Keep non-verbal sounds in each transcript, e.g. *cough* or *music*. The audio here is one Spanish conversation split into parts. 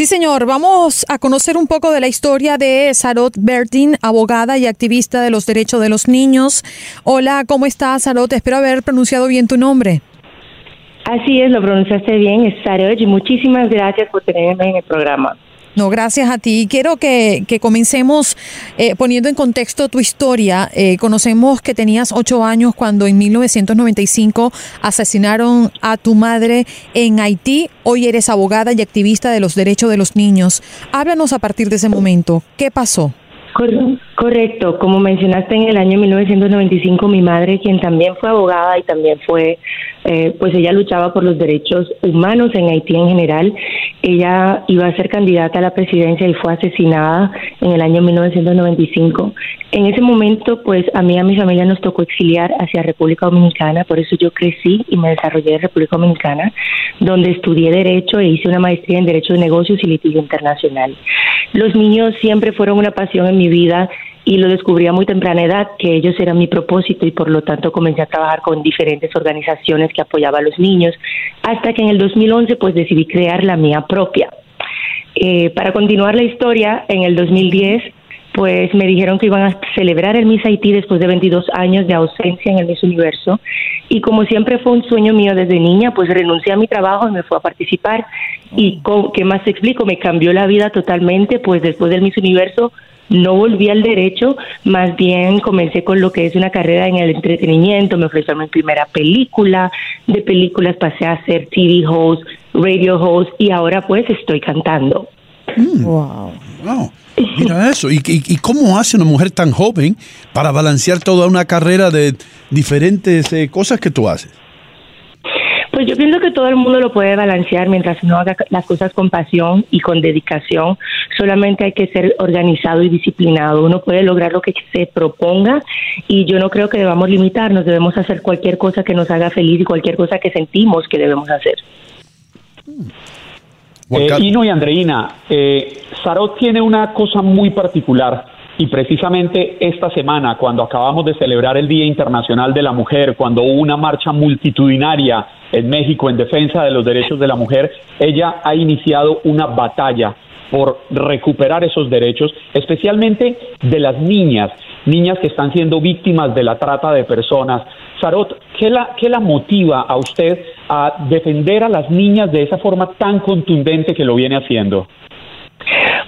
Sí, señor. Vamos a conocer un poco de la historia de Sarot Bertin, abogada y activista de los derechos de los niños. Hola, ¿cómo estás, Sarot? Espero haber pronunciado bien tu nombre. Así es, lo pronunciaste bien, es Sarot, y muchísimas gracias por tenerme en el programa. No, gracias a ti. Quiero que, comencemos eh, poniendo en contexto tu historia. Eh, conocemos que tenías ocho años cuando en 1995 asesinaron a tu madre en Haití. Hoy eres abogada y activista de los derechos de los niños. Háblanos a partir de ese momento. ¿Qué pasó? Como mencionaste en el año 1995, mi madre, quien también fue abogada y también fue, eh, pues ella luchaba por los derechos humanos en Haití en general, ella iba a ser candidata a la presidencia y fue asesinada en el año 1995. En ese momento, pues a mí y a mi familia nos tocó exiliar hacia República Dominicana, por eso yo crecí y me desarrollé en República Dominicana, donde estudié Derecho e hice una maestría en Derecho de Negocios y Litigio Internacional. Los niños siempre fueron una pasión en mi vida y lo descubrí a muy temprana edad que ellos eran mi propósito y por lo tanto comencé a trabajar con diferentes organizaciones que apoyaban a los niños hasta que en el 2011 pues decidí crear la mía propia. Eh, para continuar la historia, en el 2010 pues me dijeron que iban a celebrar el Miss Haití después de 22 años de ausencia en el Miss Universo y como siempre fue un sueño mío desde niña, pues renuncié a mi trabajo y me fui a participar y ¿qué más te explico? Me cambió la vida totalmente, pues después del Miss Universo no volví al derecho, más bien comencé con lo que es una carrera en el entretenimiento, me ofrecieron mi primera película, de películas pasé a ser TV host, radio host y ahora pues estoy cantando. Wow. Mm. wow. Mira eso. ¿Y, y, cómo hace una mujer tan joven para balancear toda una carrera de diferentes eh, cosas que tú haces? Pues yo pienso que todo el mundo lo puede balancear mientras uno haga las cosas con pasión y con dedicación. Solamente hay que ser organizado y disciplinado. Uno puede lograr lo que se proponga y yo no creo que debamos limitarnos. Debemos hacer cualquier cosa que nos haga feliz y cualquier cosa que sentimos que debemos hacer. Eh, Ino y Andreina, eh, Sarot tiene una cosa muy particular y precisamente esta semana, cuando acabamos de celebrar el Día Internacional de la Mujer, cuando hubo una marcha multitudinaria en México en defensa de los derechos de la mujer, ella ha iniciado una batalla por recuperar esos derechos, especialmente de las niñas, niñas que están siendo víctimas de la trata de personas. Sarot, ¿qué la, qué la motiva a usted a defender a las niñas de esa forma tan contundente que lo viene haciendo?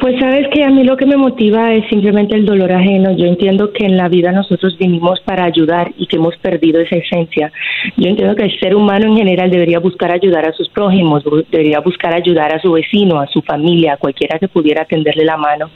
Pues sabes que a mí lo que me motiva es simplemente el dolor ajeno. Yo entiendo que en la vida nosotros vinimos para ayudar y que hemos perdido esa esencia. Yo entiendo que el ser humano en general debería buscar ayudar a sus prójimos, debería buscar ayudar a su vecino, a su familia, a cualquiera que pudiera tenderle la mano.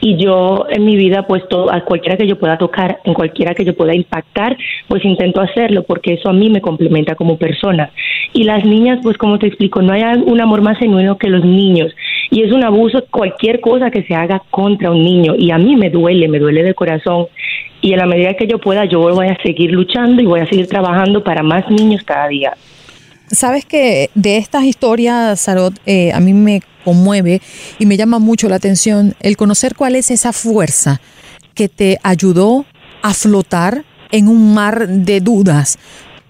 Y yo en mi vida, pues todo, a cualquiera que yo pueda tocar, en cualquiera que yo pueda impactar, pues intento hacerlo porque eso a mí me complementa como persona. Y las niñas, pues como te explico, no hay un amor más genuino que los niños y es un abuso cualquier cosa que se haga contra un niño. Y a mí me duele, me duele de corazón. Y en la medida que yo pueda yo voy a seguir luchando y voy a seguir trabajando para más niños cada día. Sabes que de estas historias, Sarot, eh, a mí me conmueve y me llama mucho la atención el conocer cuál es esa fuerza que te ayudó a flotar en un mar de dudas,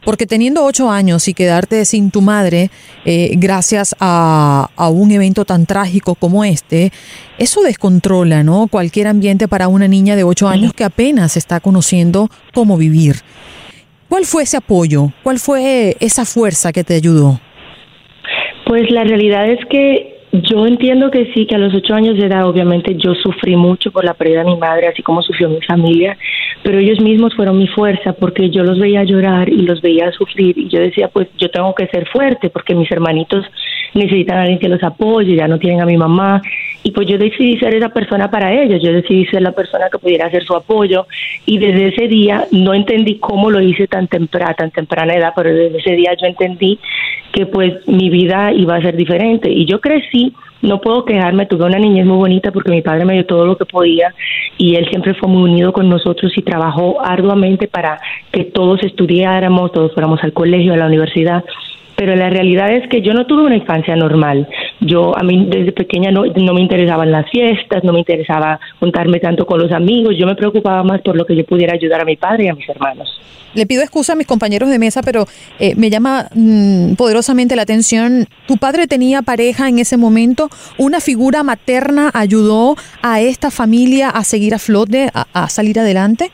porque teniendo ocho años y quedarte sin tu madre eh, gracias a, un evento tan trágico como este, eso descontrola, ¿no? Cualquier ambiente para una niña de ocho años que apenas está conociendo cómo vivir. ¿Cuál fue ese apoyo? ¿Cuál fue esa fuerza que te ayudó? Pues la realidad es que yo entiendo que sí, que a los ocho años de edad obviamente yo sufrí mucho por la pérdida de mi madre, así como sufrió mi familia, pero ellos mismos fueron mi fuerza porque yo los veía llorar y los veía sufrir y yo decía, pues yo tengo que ser fuerte porque mis hermanitos necesitan a alguien que los apoye, ya no tienen a mi mamá. Y pues yo decidí ser esa persona para ellos, yo decidí ser la persona que pudiera hacer su apoyo. Y desde ese día no entendí cómo lo hice tan temprana, tan temprana edad, pero desde ese día yo entendí que pues mi vida iba a ser diferente. Y yo crecí no puedo quejarme, tuve una niñez muy bonita porque mi padre me dio todo lo que podía y él siempre fue muy unido con nosotros y trabajó arduamente para que todos estudiáramos, todos fuéramos al colegio, a la universidad. Pero la realidad es que yo no tuve una infancia normal. Yo, a mí desde pequeña no, no me interesaban las fiestas, no me interesaba juntarme tanto con los amigos, yo me preocupaba más por lo que yo pudiera ayudar a mi padre y a mis hermanos. Le pido excusa a mis compañeros de mesa, pero eh, me llama mm, poderosamente la atención. ¿Tu padre tenía pareja en ese momento? ¿Una figura materna ayudó a esta familia a seguir a flote, a salir adelante?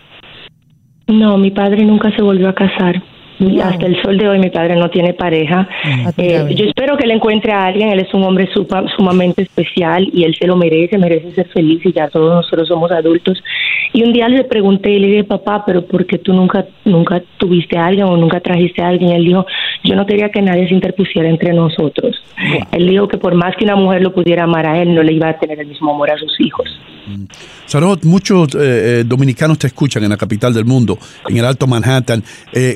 No, mi padre nunca se volvió a casar. Hasta el sol de hoy mi padre no tiene pareja. Mm. Eh, yo espero que le encuentre a alguien, él es un hombre sumamente especial y él se lo merece, merece ser feliz y ya todos nosotros somos adultos. Y un día le pregunté y le dije, papá, pero ¿por qué tú nunca, nunca tuviste a alguien o nunca trajiste a alguien? él dijo, yo no quería que nadie se interpusiera entre nosotros. Él dijo que por más que una mujer lo pudiera amar a él, no le iba a tener el mismo amor a sus hijos. Mm. Sarot, muchos eh, eh, dominicanos te escuchan en la capital del mundo, en el Alto Manhattan.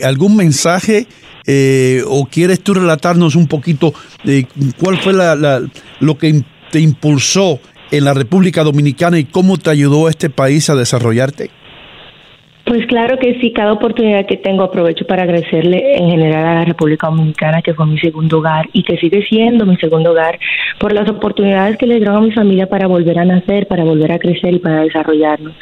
¿Algún mensaje eh, o quieres tú relatarnos un poquito de cuál fue la, lo que te impulsó en la República Dominicana y cómo te ayudó este país a desarrollarte? Pues claro que sí, cada oportunidad que tengo aprovecho para agradecerle en general a la República Dominicana, que fue mi segundo hogar y que sigue siendo mi segundo hogar, por las oportunidades que le dieron a mi familia para volver a nacer, para volver a crecer y para desarrollarnos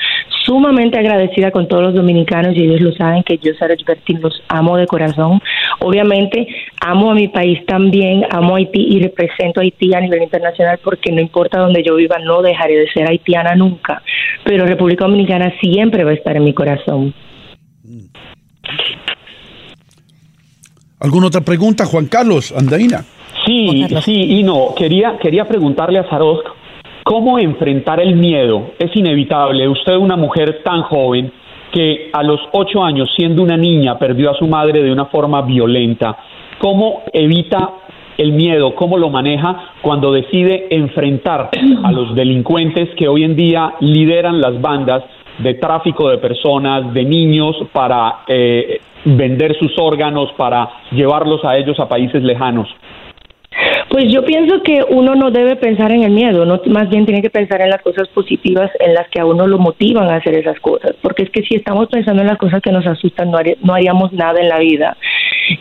sumamente agradecida con todos los dominicanos y ellos lo saben que yo, Sarah Bertin, los amo de corazón. Obviamente, amo a mi país también, amo a Haití y represento a Haití a nivel internacional porque no importa donde yo viva, no dejaré de ser haitiana nunca. Pero República Dominicana siempre va a estar en mi corazón. ¿Alguna otra pregunta, Juan Carlos, Andaina? Sí, sí, y no, quería, quería preguntarle a Saros ¿Cómo enfrentar el miedo? Es inevitable. Usted, una mujer tan joven que a los ocho años, siendo una niña, perdió a su madre de una forma violenta. ¿Cómo evita el miedo? ¿Cómo lo maneja cuando decide enfrentar a los delincuentes que hoy en día lideran las bandas de tráfico de personas, de niños, para eh, vender sus órganos, para llevarlos a ellos a países lejanos? Pues yo pienso que uno no debe pensar en el miedo, no más bien tiene que pensar en las cosas positivas en las que a uno lo motivan a hacer esas cosas, porque es que si estamos pensando en las cosas que nos asustan no, no haríamos nada en la vida.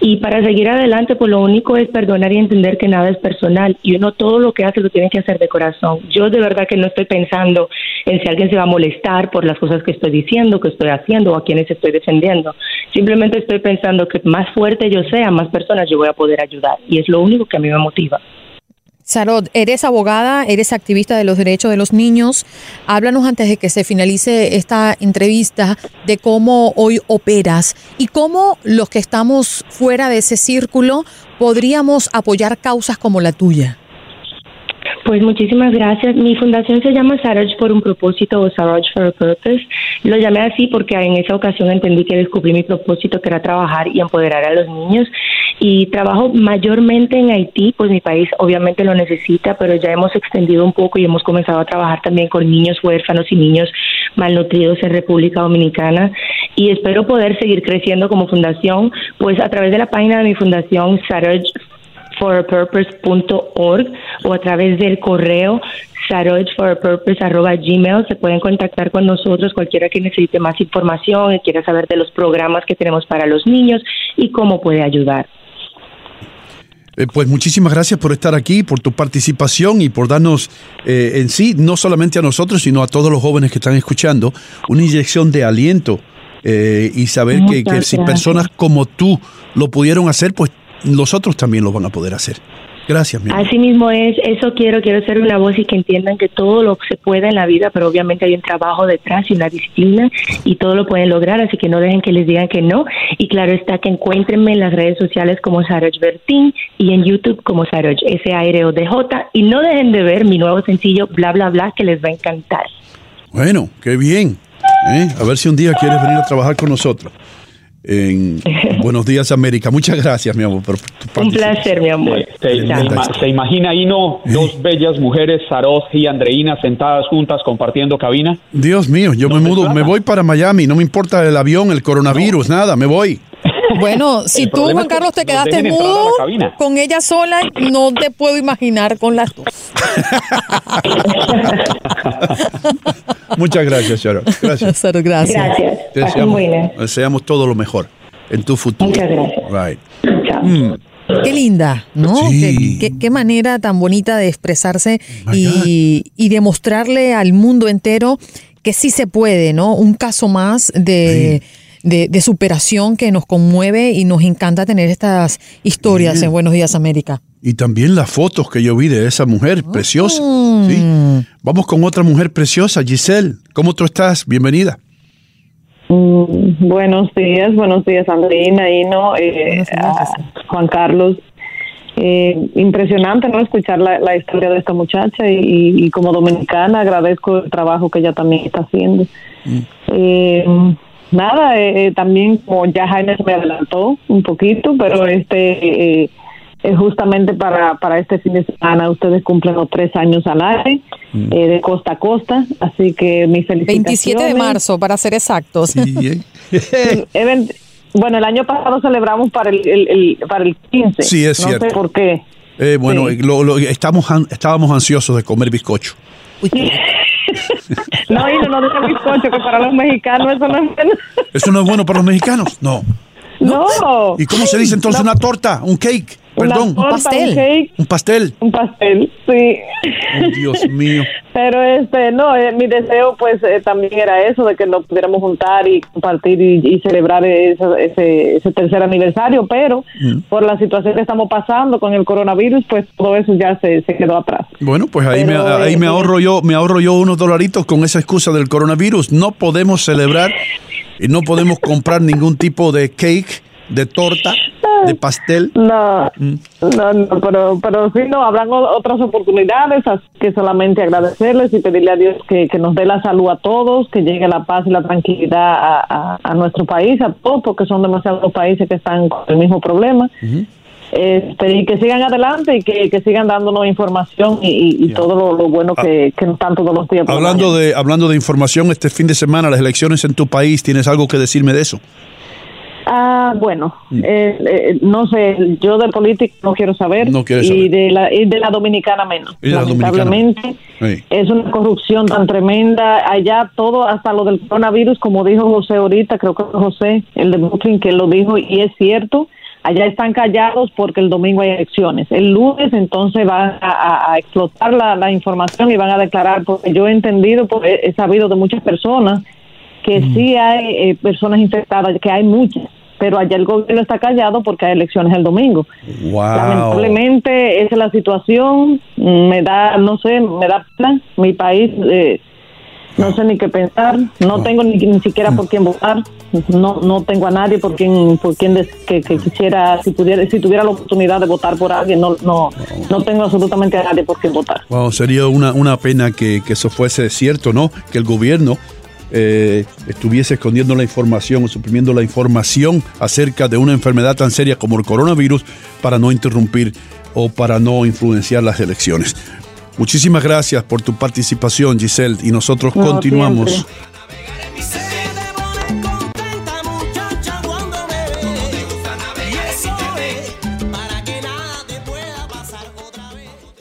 Y para seguir adelante, pues lo único es perdonar y entender que nada es personal y uno todo lo que hace lo tiene que hacer de corazón. Yo de verdad que no estoy pensando en si alguien se va a molestar por las cosas que estoy diciendo, que estoy haciendo o a quienes estoy defendiendo. Simplemente estoy pensando que más fuerte yo sea, más personas yo voy a poder ayudar y es lo único que a mí me motiva. Sarot, eres abogada, eres activista de los derechos de los niños. Háblanos antes de que se finalice esta entrevista de cómo hoy operas y cómo los que estamos fuera de ese círculo podríamos apoyar causas como la tuya. Pues muchísimas gracias. Mi fundación se llama Saraj por un propósito o Saraj for a Purpose. Lo llamé así porque en esa ocasión entendí que descubrí mi propósito que era trabajar y empoderar a los niños. Y trabajo mayormente en Haití, pues mi país obviamente lo necesita, pero ya hemos extendido un poco y hemos comenzado a trabajar también con niños huérfanos y niños malnutridos en República Dominicana. Y espero poder seguir creciendo como fundación, pues a través de la página de mi fundación, Saraj forapurpose.org o a través del correo gmail se pueden contactar con nosotros cualquiera que necesite más información y quiera saber de los programas que tenemos para los niños y cómo puede ayudar. Eh, pues muchísimas gracias por estar aquí, por tu participación y por darnos eh, en sí, no solamente a nosotros, sino a todos los jóvenes que están escuchando, una inyección de aliento eh, y saber que, que si personas como tú lo pudieron hacer, pues los otros también lo van a poder hacer. Gracias, mi Así mismo es, eso quiero, quiero ser una voz y que entiendan que todo lo que se puede en la vida, pero obviamente hay un trabajo detrás y una disciplina y todo lo pueden lograr, así que no dejen que les digan que no. Y claro está que encuéntrenme en las redes sociales como Saroj Bertín y en YouTube como Saroj, S-A-R-O-D-J, y no dejen de ver mi nuevo sencillo, bla, bla, bla, que les va a encantar. Bueno, qué bien. ¿eh? A ver si un día quieres venir a trabajar con nosotros en *laughs* Buenos Días América. Muchas gracias, mi amor. Un placer, mi amor. Se, imagina ahí, ¿no? Dos bellas mujeres, Saros y Andreina, sentadas juntas compartiendo cabina. Dios mío, yo me mudo, me voy para Miami, no me importa el avión, el coronavirus, nada, me voy. *laughs* Bueno, si tú, Juan Carlos, te quedaste mudo con ella sola, no te puedo imaginar con las dos. *laughs* Muchas gracias, Sharon. *laughs* Gracias. gracias. Deseamos, deseamos todo lo mejor en tu futuro. Muchas gracias. Right. Chao. Mm. Qué linda, ¿no? Sí. Qué, qué- qué manera tan bonita de expresarse y, y demostrarle al mundo entero que sí se puede, ¿no? Un caso más de, de, de superación que nos conmueve y nos encanta tener estas historias en Buenos Días América. Y también las fotos que yo vi de esa mujer preciosa. Mm. Sí. Vamos con otra mujer preciosa, Giselle. ¿Cómo tú estás? Bienvenida. Mm, buenos días, buenos días Andreina, Ino, eh, días. Juan Carlos. Eh, impresionante no escuchar la, la historia de esta muchacha y, y como dominicana agradezco el trabajo que ella también está haciendo. Eh, nada, eh, eh, también como ya Jaime se me adelantó un poquito, pero este eh, es justamente para, para este fin de semana ustedes cumplen los tres años al aire eh, de costa a costa, así que mis felicitaciones. 27 de marzo, para ser exactos. Sí, ¿eh? *laughs* Bueno, el año pasado celebramos para el, el- el- para el 15. Sí, es no cierto. sé por qué. Eh, bueno, Sí. lo- lo- estamos, estábamos ansiosos de comer bizcocho. Uy. *laughs* *laughs* No, y no, no diga bizcocho, que para los mexicanos eso no es bueno. ¿Eso no es bueno para los mexicanos? No. No. ¿Y cómo se dice entonces No. una torta? ¿Un cake? Perdón. torta, pastel. Un ¿Un pastel? un pastel, sí. Oh, Dios mío. *laughs* Pero este, no, eh, mi deseo pues eh, también era eso, de que nos pudiéramos juntar y compartir y, y celebrar ese, ese, ese tercer aniversario, pero Mm. por la situación que estamos pasando con el coronavirus, pues todo eso ya se, se quedó atrás. Bueno, pues ahí, me, ahí eh, me ahorro yo, me ahorro yo unos dolaritos con esa excusa del coronavirus. No podemos celebrar y no podemos comprar ningún tipo de cake, de torta, de pastel. No, Mm. no, no, pero, pero sí, no, habrán otras oportunidades, así que solamente agradecerles y pedirle a Dios que, que nos dé la salud a todos, que llegue la paz y la tranquilidad a, a- a nuestro país, a todos, porque son demasiados países que están con el mismo problema. Este, y que sigan adelante y que, que sigan dándonos información y, y- todo lo, lo bueno que, que nos dan todos los días. Hablando de, hablando de información, este fin de semana, las elecciones en tu país, ¿tienes algo que decirme de eso? Ah, bueno, eh, eh, no sé, yo de política no quiero saber, No quieres y saber. de la y de la dominicana menos. Y la Lamentablemente Sí. es una corrupción tan tremenda allá todo hasta lo del coronavirus, como dijo José ahorita, creo que José, el de Brooklyn que lo dijo y es cierto. Allá están callados porque el domingo hay elecciones. El lunes entonces van a, explotar la, la información y van a declarar, porque yo he entendido, porque he sabido de muchas personas que sí hay eh, personas infectadas, que hay muchas, pero allá el gobierno está callado porque hay elecciones el domingo. Wow. Lamentablemente esa es la situación, mm, me da, no sé, me da pena, mi país, eh, no sé ni qué pensar, no tengo ni, ni siquiera por quién votar, no no tengo a nadie por quien por quien des- que, que quisiera, si pudiera, si tuviera la oportunidad de votar por alguien, no no no tengo absolutamente a nadie por quien votar. Wow, sería una, una pena que, que eso fuese cierto, ¿no? Que el gobierno eh, estuviese escondiendo la información o suprimiendo la información acerca de una enfermedad tan seria como el coronavirus para no interrumpir o para no influenciar las elecciones. Muchísimas gracias por tu participación, Giselle, y nosotros No, continuamos siempre.